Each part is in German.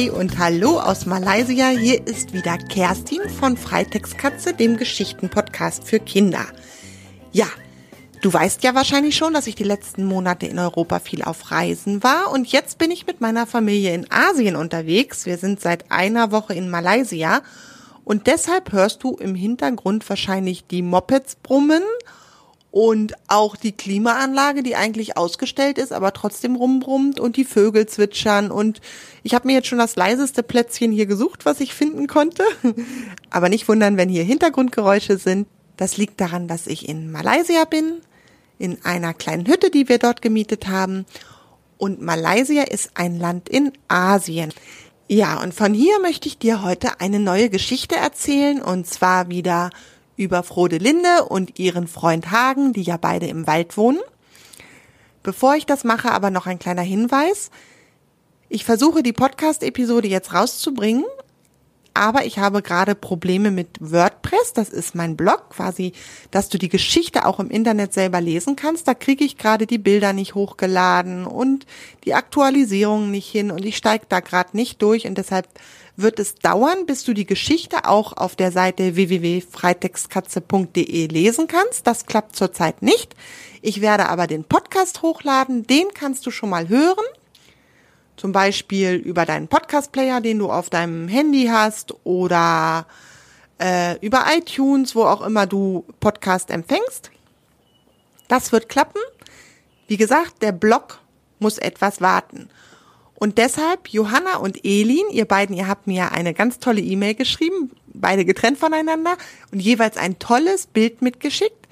Hey und hallo aus Malaysia. Hier ist wieder Kerstin von Freitextkatze, dem Geschichtenpodcast für Kinder. Ja, du weißt ja wahrscheinlich schon, dass ich die letzten Monate in Europa viel auf Reisen war und jetzt bin ich mit meiner Familie in Asien unterwegs. Wir sind seit einer Woche in Malaysia und deshalb hörst du im Hintergrund wahrscheinlich die Mopeds brummen und auch die Klimaanlage, die eigentlich ausgestellt ist, aber trotzdem rumbrummt und die Vögel zwitschern und ich habe mir jetzt schon das leiseste Plätzchen hier gesucht, was ich finden konnte. Aber nicht wundern, wenn hier Hintergrundgeräusche sind. Das liegt daran, dass ich in Malaysia bin, in einer kleinen Hütte, die wir dort gemietet haben. Und Malaysia ist ein Land in Asien. Ja, und von hier möchte ich dir heute eine neue Geschichte erzählen und zwar wieder über Frode Linde und ihren Freund Hagen, die ja beide im Wald wohnen. Bevor ich das mache, aber noch ein kleiner Hinweis. Ich versuche die Podcast-Episode jetzt rauszubringen, aber ich habe gerade Probleme mit WordPress. Das ist mein Blog, quasi, dass du die Geschichte auch im Internet selber lesen kannst. Da kriege ich gerade die Bilder nicht hochgeladen und die Aktualisierung nicht hin und ich steige da gerade nicht durch und deshalb wird es dauern, bis du die Geschichte auch auf der Seite www.freitextkatze.de lesen kannst. Das klappt zurzeit nicht. Ich werde aber den Podcast hochladen, den kannst du schon mal hören. Zum Beispiel über deinen Podcast-Player, den du auf deinem Handy hast oder äh, über iTunes, wo auch immer du Podcast empfängst. Das wird klappen. Wie gesagt, der Blog muss etwas warten. Und deshalb, Johanna und Elin, ihr beiden, ihr habt mir eine ganz tolle E-Mail geschrieben, beide getrennt voneinander und jeweils ein tolles Bild mitgeschickt.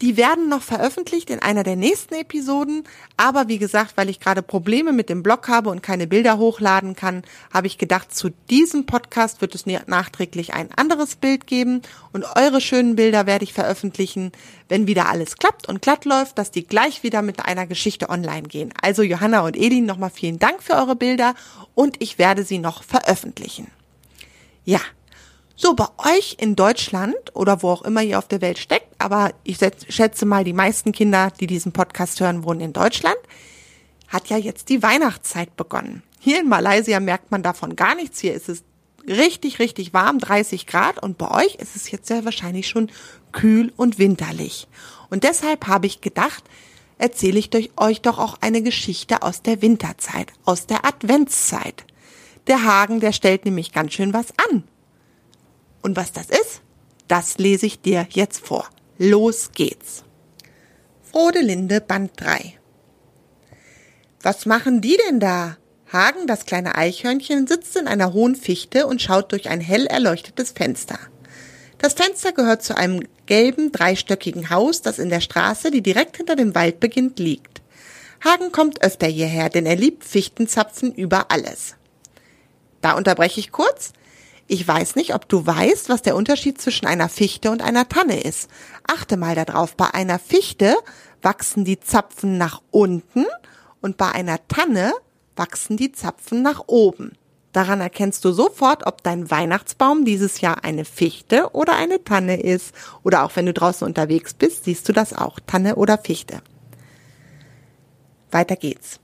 Die werden noch veröffentlicht in einer der nächsten Episoden. Aber wie gesagt, weil ich gerade Probleme mit dem Blog habe und keine Bilder hochladen kann, habe ich gedacht, zu diesem Podcast wird es nachträglich ein anderes Bild geben. Und eure schönen Bilder werde ich veröffentlichen, wenn wieder alles klappt und glatt läuft, dass die gleich wieder mit einer Geschichte online gehen. Also Johanna und Edin, nochmal vielen Dank für eure Bilder und ich werde sie noch veröffentlichen. Ja, so, bei euch in Deutschland oder wo auch immer ihr auf der Welt steckt, aber ich schätze mal, die meisten Kinder, die diesen Podcast hören, wohnen in Deutschland, hat ja jetzt die Weihnachtszeit begonnen. Hier in Malaysia merkt man davon gar nichts. Hier ist es richtig, richtig warm, 30 Grad und bei euch ist es jetzt sehr wahrscheinlich schon kühl und winterlich. Und deshalb habe ich gedacht, erzähle ich euch doch auch eine Geschichte aus der Winterzeit, aus der Adventszeit. Der Hagen, der stellt nämlich ganz schön was an und was das ist, das lese ich dir jetzt vor. Los geht's. Frodelinde Band 3 Was machen die denn da? Hagen, das kleine Eichhörnchen, sitzt in einer hohen Fichte und schaut durch ein hell erleuchtetes Fenster. Das Fenster gehört zu einem gelben, dreistöckigen Haus, das in der Straße, die direkt hinter dem Wald beginnt, liegt. Hagen kommt öfter hierher, denn er liebt Fichtenzapfen über alles. Da unterbreche ich kurz. Ich weiß nicht, ob du weißt, was der Unterschied zwischen einer Fichte und einer Tanne ist. Achte mal darauf. Bei einer Fichte wachsen die Zapfen nach unten und bei einer Tanne wachsen die Zapfen nach oben. Daran erkennst du sofort, ob dein Weihnachtsbaum dieses Jahr eine Fichte oder eine Tanne ist. Oder auch wenn du draußen unterwegs bist, siehst du das auch. Tanne oder Fichte. Weiter geht's.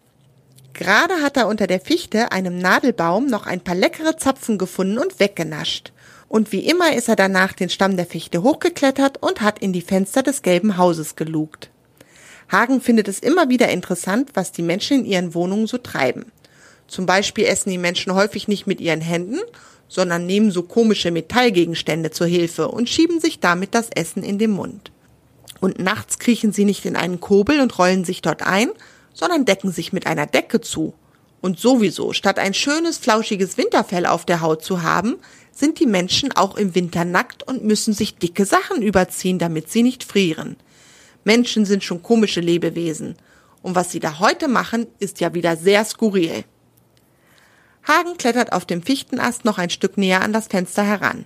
Gerade hat er unter der Fichte, einem Nadelbaum, noch ein paar leckere Zapfen gefunden und weggenascht. Und wie immer ist er danach den Stamm der Fichte hochgeklettert und hat in die Fenster des gelben Hauses gelugt. Hagen findet es immer wieder interessant, was die Menschen in ihren Wohnungen so treiben. Zum Beispiel essen die Menschen häufig nicht mit ihren Händen, sondern nehmen so komische Metallgegenstände zur Hilfe und schieben sich damit das Essen in den Mund. Und nachts kriechen sie nicht in einen Kobel und rollen sich dort ein, sondern decken sich mit einer Decke zu. Und sowieso, statt ein schönes, flauschiges Winterfell auf der Haut zu haben, sind die Menschen auch im Winter nackt und müssen sich dicke Sachen überziehen, damit sie nicht frieren. Menschen sind schon komische Lebewesen. Und was sie da heute machen, ist ja wieder sehr skurril. Hagen klettert auf dem Fichtenast noch ein Stück näher an das Fenster heran.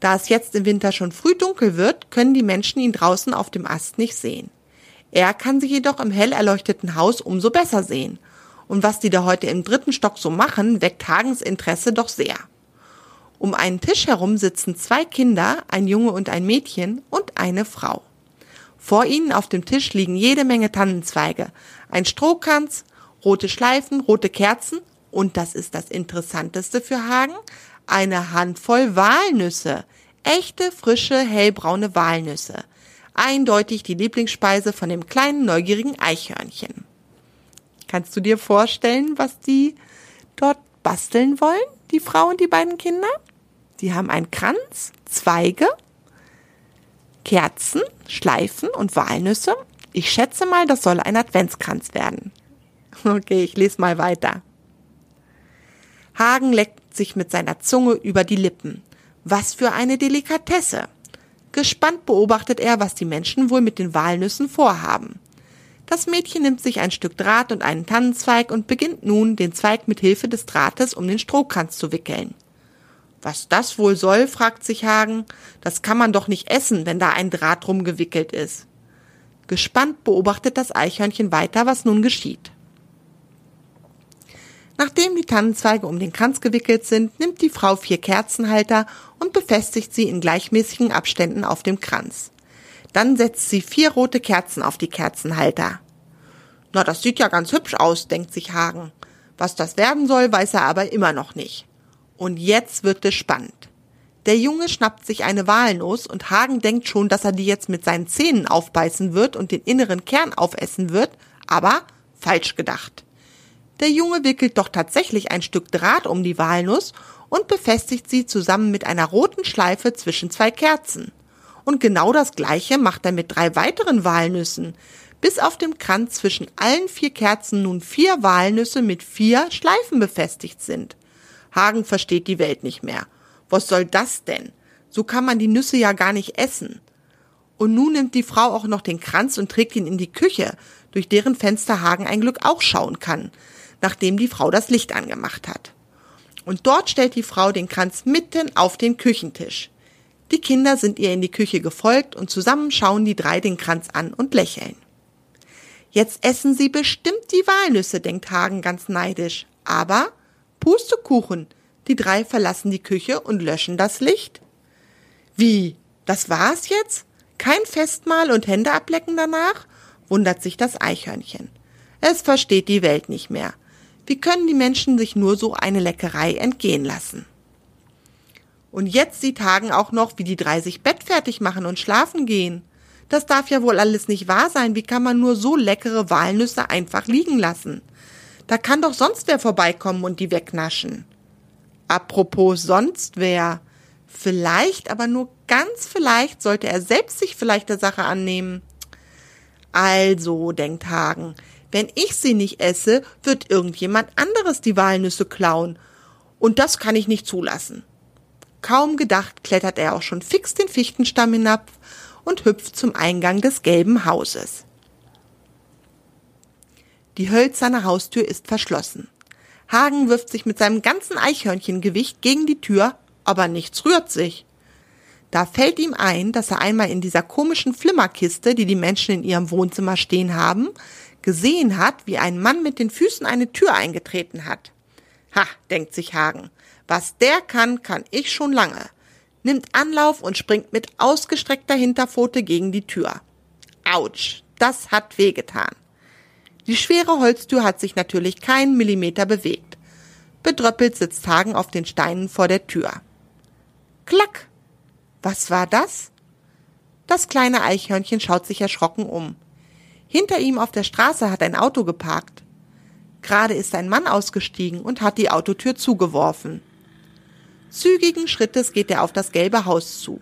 Da es jetzt im Winter schon früh dunkel wird, können die Menschen ihn draußen auf dem Ast nicht sehen. Er kann sie jedoch im hell erleuchteten Haus umso besser sehen. Und was die da heute im dritten Stock so machen, weckt Hagens Interesse doch sehr. Um einen Tisch herum sitzen zwei Kinder, ein Junge und ein Mädchen und eine Frau. Vor ihnen auf dem Tisch liegen jede Menge Tannenzweige, ein Strohkranz, rote Schleifen, rote Kerzen und das ist das Interessanteste für Hagen, eine Handvoll Walnüsse. Echte, frische, hellbraune Walnüsse. Eindeutig die Lieblingsspeise von dem kleinen, neugierigen Eichhörnchen. Kannst du dir vorstellen, was die dort basteln wollen, die Frau und die beiden Kinder? Die haben einen Kranz, Zweige, Kerzen, Schleifen und Walnüsse. Ich schätze mal, das soll ein Adventskranz werden. Okay, ich lese mal weiter. Hagen leckt sich mit seiner Zunge über die Lippen. Was für eine Delikatesse. Gespannt beobachtet er, was die Menschen wohl mit den Walnüssen vorhaben. Das Mädchen nimmt sich ein Stück Draht und einen Tannenzweig und beginnt nun, den Zweig mit Hilfe des Drahtes um den Strohkranz zu wickeln. Was das wohl soll, fragt sich Hagen. Das kann man doch nicht essen, wenn da ein Draht rumgewickelt ist. Gespannt beobachtet das Eichhörnchen weiter, was nun geschieht. Nachdem die Tannenzweige um den Kranz gewickelt sind, nimmt die Frau vier Kerzenhalter und befestigt sie in gleichmäßigen Abständen auf dem Kranz. Dann setzt sie vier rote Kerzen auf die Kerzenhalter. Na, das sieht ja ganz hübsch aus, denkt sich Hagen. Was das werden soll, weiß er aber immer noch nicht. Und jetzt wird es spannend. Der Junge schnappt sich eine Walnuss und Hagen denkt schon, dass er die jetzt mit seinen Zähnen aufbeißen wird und den inneren Kern aufessen wird, aber falsch gedacht. Der Junge wickelt doch tatsächlich ein Stück Draht um die Walnuss und befestigt sie zusammen mit einer roten Schleife zwischen zwei Kerzen. Und genau das gleiche macht er mit drei weiteren Walnüssen, bis auf dem Kranz zwischen allen vier Kerzen nun vier Walnüsse mit vier Schleifen befestigt sind. Hagen versteht die Welt nicht mehr. Was soll das denn? So kann man die Nüsse ja gar nicht essen. Und nun nimmt die Frau auch noch den Kranz und trägt ihn in die Küche, durch deren Fenster Hagen ein Glück auch schauen kann nachdem die Frau das Licht angemacht hat. Und dort stellt die Frau den Kranz mitten auf den Küchentisch. Die Kinder sind ihr in die Küche gefolgt und zusammen schauen die drei den Kranz an und lächeln. Jetzt essen sie bestimmt die Walnüsse, denkt Hagen ganz neidisch. Aber Pustekuchen, die drei verlassen die Küche und löschen das Licht. Wie? Das war's jetzt? Kein Festmahl und Hände ablecken danach? wundert sich das Eichhörnchen. Es versteht die Welt nicht mehr. Wie können die Menschen sich nur so eine Leckerei entgehen lassen? Und jetzt sieht Hagen auch noch, wie die drei sich bettfertig machen und schlafen gehen. Das darf ja wohl alles nicht wahr sein. Wie kann man nur so leckere Walnüsse einfach liegen lassen? Da kann doch sonst wer vorbeikommen und die wegnaschen. Apropos sonst wer. Vielleicht, aber nur ganz vielleicht, sollte er selbst sich vielleicht der Sache annehmen. Also, denkt Hagen, wenn ich sie nicht esse, wird irgendjemand anderes die Walnüsse klauen. Und das kann ich nicht zulassen. Kaum gedacht klettert er auch schon fix den Fichtenstamm hinab und hüpft zum Eingang des gelben Hauses. Die hölzerne Haustür ist verschlossen. Hagen wirft sich mit seinem ganzen Eichhörnchengewicht gegen die Tür, aber nichts rührt sich. Da fällt ihm ein, dass er einmal in dieser komischen Flimmerkiste, die die Menschen in ihrem Wohnzimmer stehen haben, gesehen hat, wie ein Mann mit den Füßen eine Tür eingetreten hat. Ha, denkt sich Hagen, was der kann, kann ich schon lange. Nimmt Anlauf und springt mit ausgestreckter Hinterpfote gegen die Tür. Autsch, das hat wehgetan. Die schwere Holztür hat sich natürlich keinen Millimeter bewegt. Bedröppelt sitzt Hagen auf den Steinen vor der Tür. Klack! Was war das? Das kleine Eichhörnchen schaut sich erschrocken um. Hinter ihm auf der Straße hat ein Auto geparkt. Gerade ist ein Mann ausgestiegen und hat die Autotür zugeworfen. Zügigen Schrittes geht er auf das gelbe Haus zu.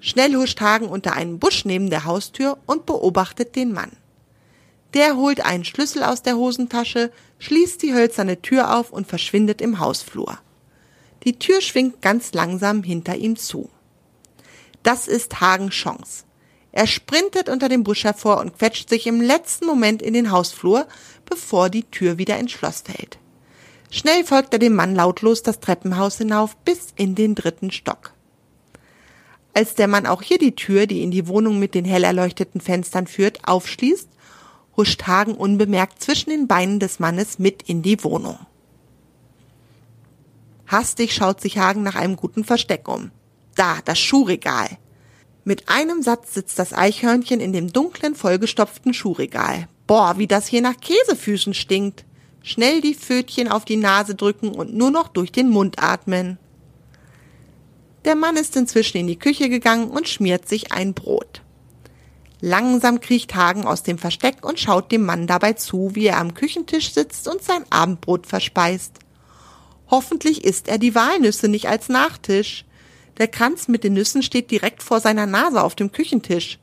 Schnell huscht Hagen unter einen Busch neben der Haustür und beobachtet den Mann. Der holt einen Schlüssel aus der Hosentasche, schließt die hölzerne Tür auf und verschwindet im Hausflur. Die Tür schwingt ganz langsam hinter ihm zu. Das ist Hagens Chance. Er sprintet unter dem Busch hervor und quetscht sich im letzten Moment in den Hausflur, bevor die Tür wieder ins Schloss fällt. Schnell folgt er dem Mann lautlos das Treppenhaus hinauf bis in den dritten Stock. Als der Mann auch hier die Tür, die in die Wohnung mit den hell erleuchteten Fenstern führt, aufschließt, huscht Hagen unbemerkt zwischen den Beinen des Mannes mit in die Wohnung. Hastig schaut sich Hagen nach einem guten Versteck um. Da, das Schuhregal. Mit einem Satz sitzt das Eichhörnchen in dem dunklen, vollgestopften Schuhregal. Boah, wie das hier nach Käsefüßen stinkt. Schnell die Pfötchen auf die Nase drücken und nur noch durch den Mund atmen. Der Mann ist inzwischen in die Küche gegangen und schmiert sich ein Brot. Langsam kriecht Hagen aus dem Versteck und schaut dem Mann dabei zu, wie er am Küchentisch sitzt und sein Abendbrot verspeist. Hoffentlich isst er die Walnüsse nicht als Nachtisch. Der Kranz mit den Nüssen steht direkt vor seiner Nase auf dem Küchentisch.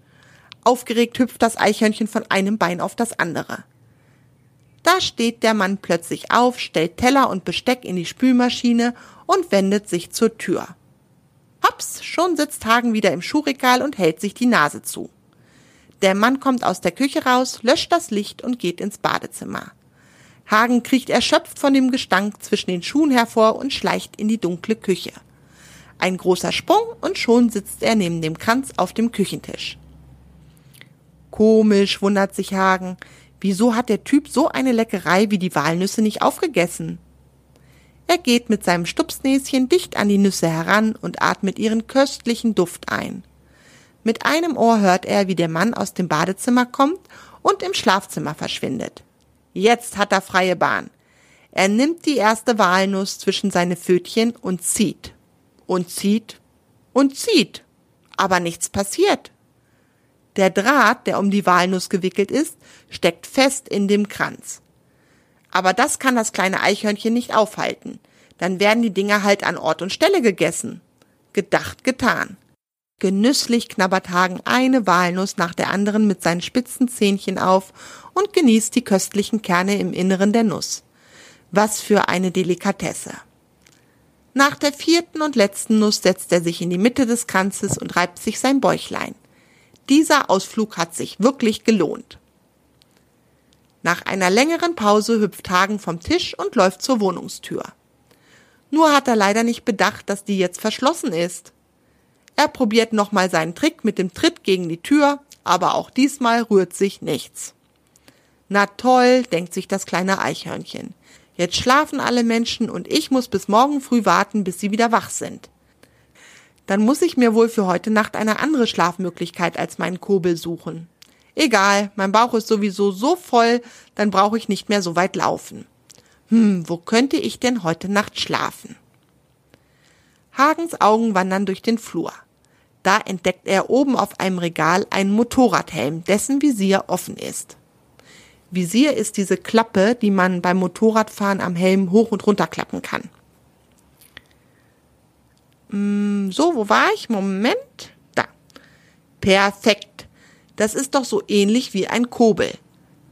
Aufgeregt hüpft das Eichhörnchen von einem Bein auf das andere. Da steht der Mann plötzlich auf, stellt Teller und Besteck in die Spülmaschine und wendet sich zur Tür. Hops, schon sitzt Hagen wieder im Schuhregal und hält sich die Nase zu. Der Mann kommt aus der Küche raus, löscht das Licht und geht ins Badezimmer. Hagen kriecht erschöpft von dem Gestank zwischen den Schuhen hervor und schleicht in die dunkle Küche. Ein großer Sprung und schon sitzt er neben dem Kranz auf dem Küchentisch. Komisch, wundert sich Hagen. Wieso hat der Typ so eine Leckerei wie die Walnüsse nicht aufgegessen? Er geht mit seinem Stupsnäschen dicht an die Nüsse heran und atmet ihren köstlichen Duft ein. Mit einem Ohr hört er, wie der Mann aus dem Badezimmer kommt und im Schlafzimmer verschwindet. Jetzt hat er freie Bahn. Er nimmt die erste Walnuss zwischen seine Pfötchen und zieht. Und zieht und zieht. Aber nichts passiert. Der Draht, der um die Walnuss gewickelt ist, steckt fest in dem Kranz. Aber das kann das kleine Eichhörnchen nicht aufhalten. Dann werden die Dinger halt an Ort und Stelle gegessen. Gedacht, getan. Genüsslich knabbert Hagen eine Walnuss nach der anderen mit seinen spitzen Zähnchen auf und genießt die köstlichen Kerne im Inneren der Nuss. Was für eine Delikatesse. Nach der vierten und letzten Nuss setzt er sich in die Mitte des Kranzes und reibt sich sein Bäuchlein. Dieser Ausflug hat sich wirklich gelohnt. Nach einer längeren Pause hüpft Hagen vom Tisch und läuft zur Wohnungstür. Nur hat er leider nicht bedacht, dass die jetzt verschlossen ist. Er probiert nochmal seinen Trick mit dem Tritt gegen die Tür, aber auch diesmal rührt sich nichts. Na toll, denkt sich das kleine Eichhörnchen. Jetzt schlafen alle Menschen und ich muss bis morgen früh warten, bis sie wieder wach sind dann muss ich mir wohl für heute Nacht eine andere Schlafmöglichkeit als meinen Kobel suchen. Egal, mein Bauch ist sowieso so voll, dann brauche ich nicht mehr so weit laufen. Hm, wo könnte ich denn heute Nacht schlafen? Hagens Augen wandern durch den Flur. Da entdeckt er oben auf einem Regal einen Motorradhelm, dessen Visier offen ist. Visier ist diese Klappe, die man beim Motorradfahren am Helm hoch und runter klappen kann. Mm, so, wo war ich? Moment. Da. Perfekt. Das ist doch so ähnlich wie ein Kobel.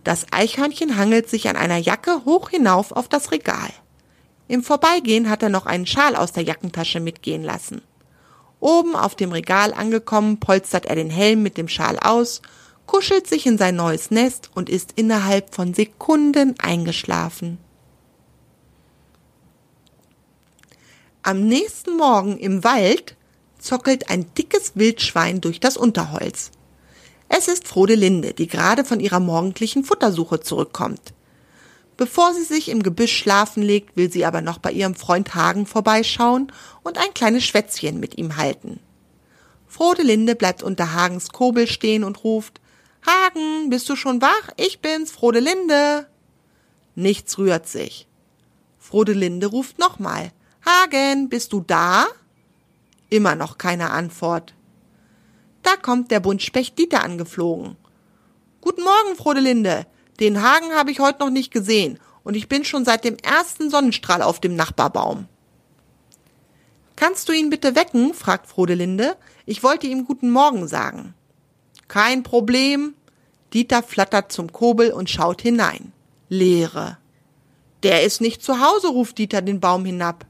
Das Eichhörnchen hangelt sich an einer Jacke hoch hinauf auf das Regal. Im Vorbeigehen hat er noch einen Schal aus der Jackentasche mitgehen lassen. Oben auf dem Regal angekommen, polstert er den Helm mit dem Schal aus, kuschelt sich in sein neues Nest und ist innerhalb von Sekunden eingeschlafen. Am nächsten Morgen im Wald zockelt ein dickes Wildschwein durch das Unterholz. Es ist Frodelinde, die gerade von ihrer morgendlichen Futtersuche zurückkommt. Bevor sie sich im Gebüsch schlafen legt, will sie aber noch bei ihrem Freund Hagen vorbeischauen und ein kleines Schwätzchen mit ihm halten. Frodelinde bleibt unter Hagens Kobel stehen und ruft Hagen, bist du schon wach? Ich bin's, Frodelinde. Nichts rührt sich. Frodelinde ruft nochmal. Hagen, bist du da? Immer noch keine Antwort. Da kommt der Buntspecht Dieter angeflogen. Guten Morgen, Frodelinde. Den Hagen habe ich heute noch nicht gesehen und ich bin schon seit dem ersten Sonnenstrahl auf dem Nachbarbaum. Kannst du ihn bitte wecken? fragt Frodelinde. Ich wollte ihm guten Morgen sagen. Kein Problem. Dieter flattert zum Kobel und schaut hinein. Leere. Der ist nicht zu Hause, ruft Dieter den Baum hinab.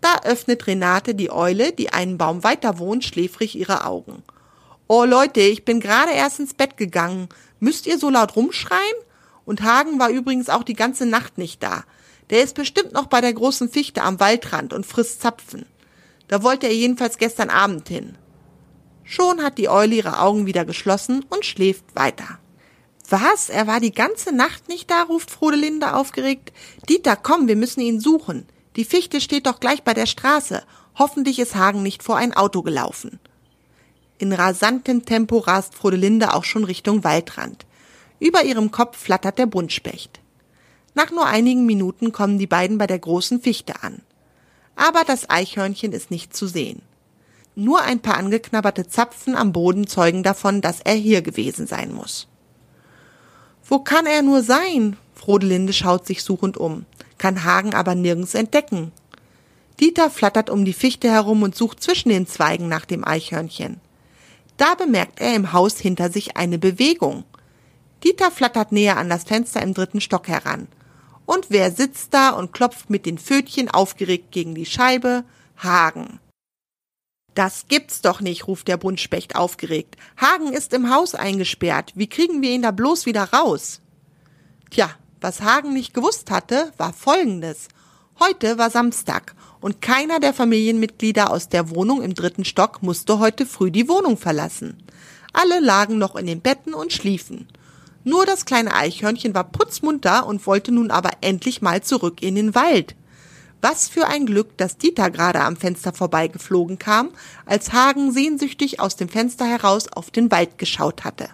Da öffnet Renate die Eule, die einen Baum weiter wohnt, schläfrig ihre Augen. Oh Leute, ich bin gerade erst ins Bett gegangen. Müsst ihr so laut rumschreien? Und Hagen war übrigens auch die ganze Nacht nicht da. Der ist bestimmt noch bei der großen Fichte am Waldrand und frisst Zapfen. Da wollte er jedenfalls gestern Abend hin. Schon hat die Eule ihre Augen wieder geschlossen und schläft weiter. Was? Er war die ganze Nacht nicht da? ruft Frodelinde aufgeregt. Dieter, komm, wir müssen ihn suchen. Die Fichte steht doch gleich bei der Straße. Hoffentlich ist Hagen nicht vor ein Auto gelaufen. In rasantem Tempo rast Frodelinde auch schon Richtung Waldrand. Über ihrem Kopf flattert der Buntspecht. Nach nur einigen Minuten kommen die beiden bei der großen Fichte an. Aber das Eichhörnchen ist nicht zu sehen. Nur ein paar angeknabberte Zapfen am Boden zeugen davon, dass er hier gewesen sein muss. Wo kann er nur sein? Frodelinde schaut sich suchend um, kann Hagen aber nirgends entdecken. Dieter flattert um die Fichte herum und sucht zwischen den Zweigen nach dem Eichhörnchen. Da bemerkt er im Haus hinter sich eine Bewegung. Dieter flattert näher an das Fenster im dritten Stock heran. Und wer sitzt da und klopft mit den Pfötchen aufgeregt gegen die Scheibe? Hagen. Das gibt's doch nicht, ruft der Buntspecht aufgeregt. Hagen ist im Haus eingesperrt. Wie kriegen wir ihn da bloß wieder raus? Tja, was Hagen nicht gewusst hatte, war Folgendes. Heute war Samstag und keiner der Familienmitglieder aus der Wohnung im dritten Stock musste heute früh die Wohnung verlassen. Alle lagen noch in den Betten und schliefen. Nur das kleine Eichhörnchen war putzmunter und wollte nun aber endlich mal zurück in den Wald. Was für ein Glück, dass Dieter gerade am Fenster vorbeigeflogen kam, als Hagen sehnsüchtig aus dem Fenster heraus auf den Wald geschaut hatte.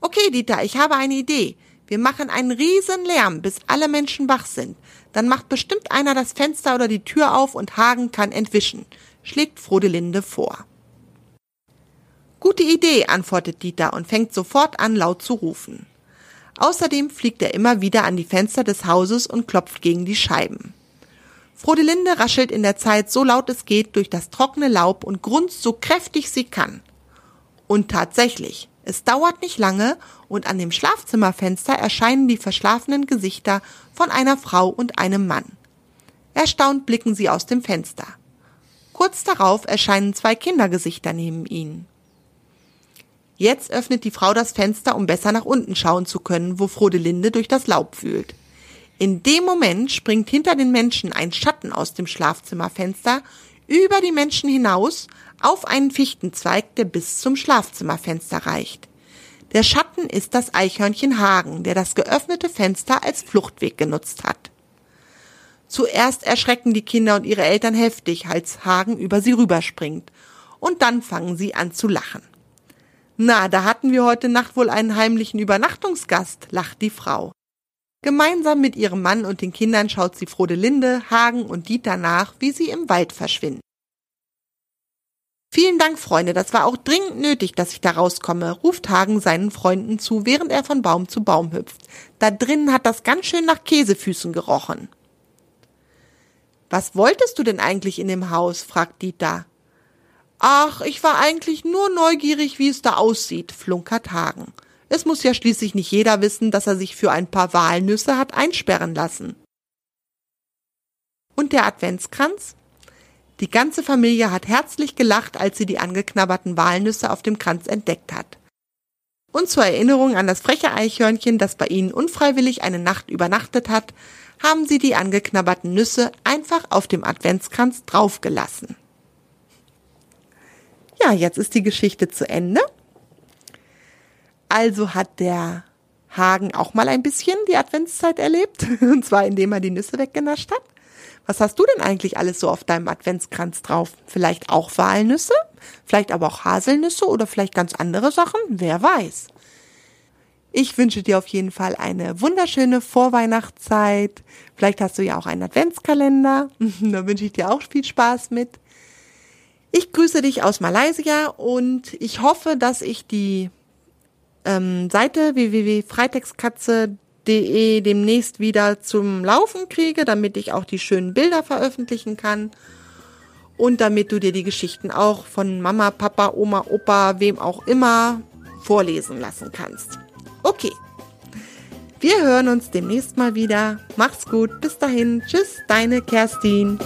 Okay, Dieter, ich habe eine Idee. Wir machen einen riesen Lärm, bis alle Menschen wach sind. Dann macht bestimmt einer das Fenster oder die Tür auf und Hagen kann entwischen, schlägt Frodelinde vor. Gute Idee, antwortet Dieter und fängt sofort an, laut zu rufen. Außerdem fliegt er immer wieder an die Fenster des Hauses und klopft gegen die Scheiben. Frodelinde raschelt in der Zeit so laut es geht durch das trockene Laub und grunzt so kräftig sie kann. Und tatsächlich, es dauert nicht lange und an dem Schlafzimmerfenster erscheinen die verschlafenen Gesichter von einer Frau und einem Mann. Erstaunt blicken sie aus dem Fenster. Kurz darauf erscheinen zwei Kindergesichter neben ihnen. Jetzt öffnet die Frau das Fenster, um besser nach unten schauen zu können, wo Frodelinde durch das Laub fühlt. In dem Moment springt hinter den Menschen ein Schatten aus dem Schlafzimmerfenster über die Menschen hinaus auf einen Fichtenzweig, der bis zum Schlafzimmerfenster reicht. Der Schatten ist das Eichhörnchen Hagen, der das geöffnete Fenster als Fluchtweg genutzt hat. Zuerst erschrecken die Kinder und ihre Eltern heftig, als Hagen über sie rüberspringt, und dann fangen sie an zu lachen. Na, da hatten wir heute Nacht wohl einen heimlichen Übernachtungsgast, lacht die Frau. Gemeinsam mit ihrem Mann und den Kindern schaut sie Frodelinde, Hagen und Dieter nach, wie sie im Wald verschwinden. Vielen Dank, Freunde, das war auch dringend nötig, dass ich da rauskomme, ruft Hagen seinen Freunden zu, während er von Baum zu Baum hüpft. Da drinnen hat das ganz schön nach Käsefüßen gerochen. Was wolltest du denn eigentlich in dem Haus? fragt Dieter. Ach, ich war eigentlich nur neugierig, wie es da aussieht, flunkert Hagen. Es muss ja schließlich nicht jeder wissen, dass er sich für ein paar Walnüsse hat einsperren lassen. Und der Adventskranz? Die ganze Familie hat herzlich gelacht, als sie die angeknabberten Walnüsse auf dem Kranz entdeckt hat. Und zur Erinnerung an das freche Eichhörnchen, das bei ihnen unfreiwillig eine Nacht übernachtet hat, haben sie die angeknabberten Nüsse einfach auf dem Adventskranz draufgelassen. Ja, jetzt ist die Geschichte zu Ende. Also hat der Hagen auch mal ein bisschen die Adventszeit erlebt, und zwar indem er die Nüsse weggenascht hat. Was hast du denn eigentlich alles so auf deinem Adventskranz drauf? Vielleicht auch Walnüsse? Vielleicht aber auch Haselnüsse oder vielleicht ganz andere Sachen? Wer weiß. Ich wünsche dir auf jeden Fall eine wunderschöne Vorweihnachtszeit. Vielleicht hast du ja auch einen Adventskalender. da wünsche ich dir auch viel Spaß mit. Ich grüße dich aus Malaysia und ich hoffe, dass ich die ähm, Seite www.freitextkatze.de de demnächst wieder zum Laufen kriege, damit ich auch die schönen Bilder veröffentlichen kann und damit du dir die Geschichten auch von Mama, Papa, Oma, Opa, wem auch immer vorlesen lassen kannst. Okay. Wir hören uns demnächst mal wieder. Mach's gut. Bis dahin. Tschüss, deine Kerstin.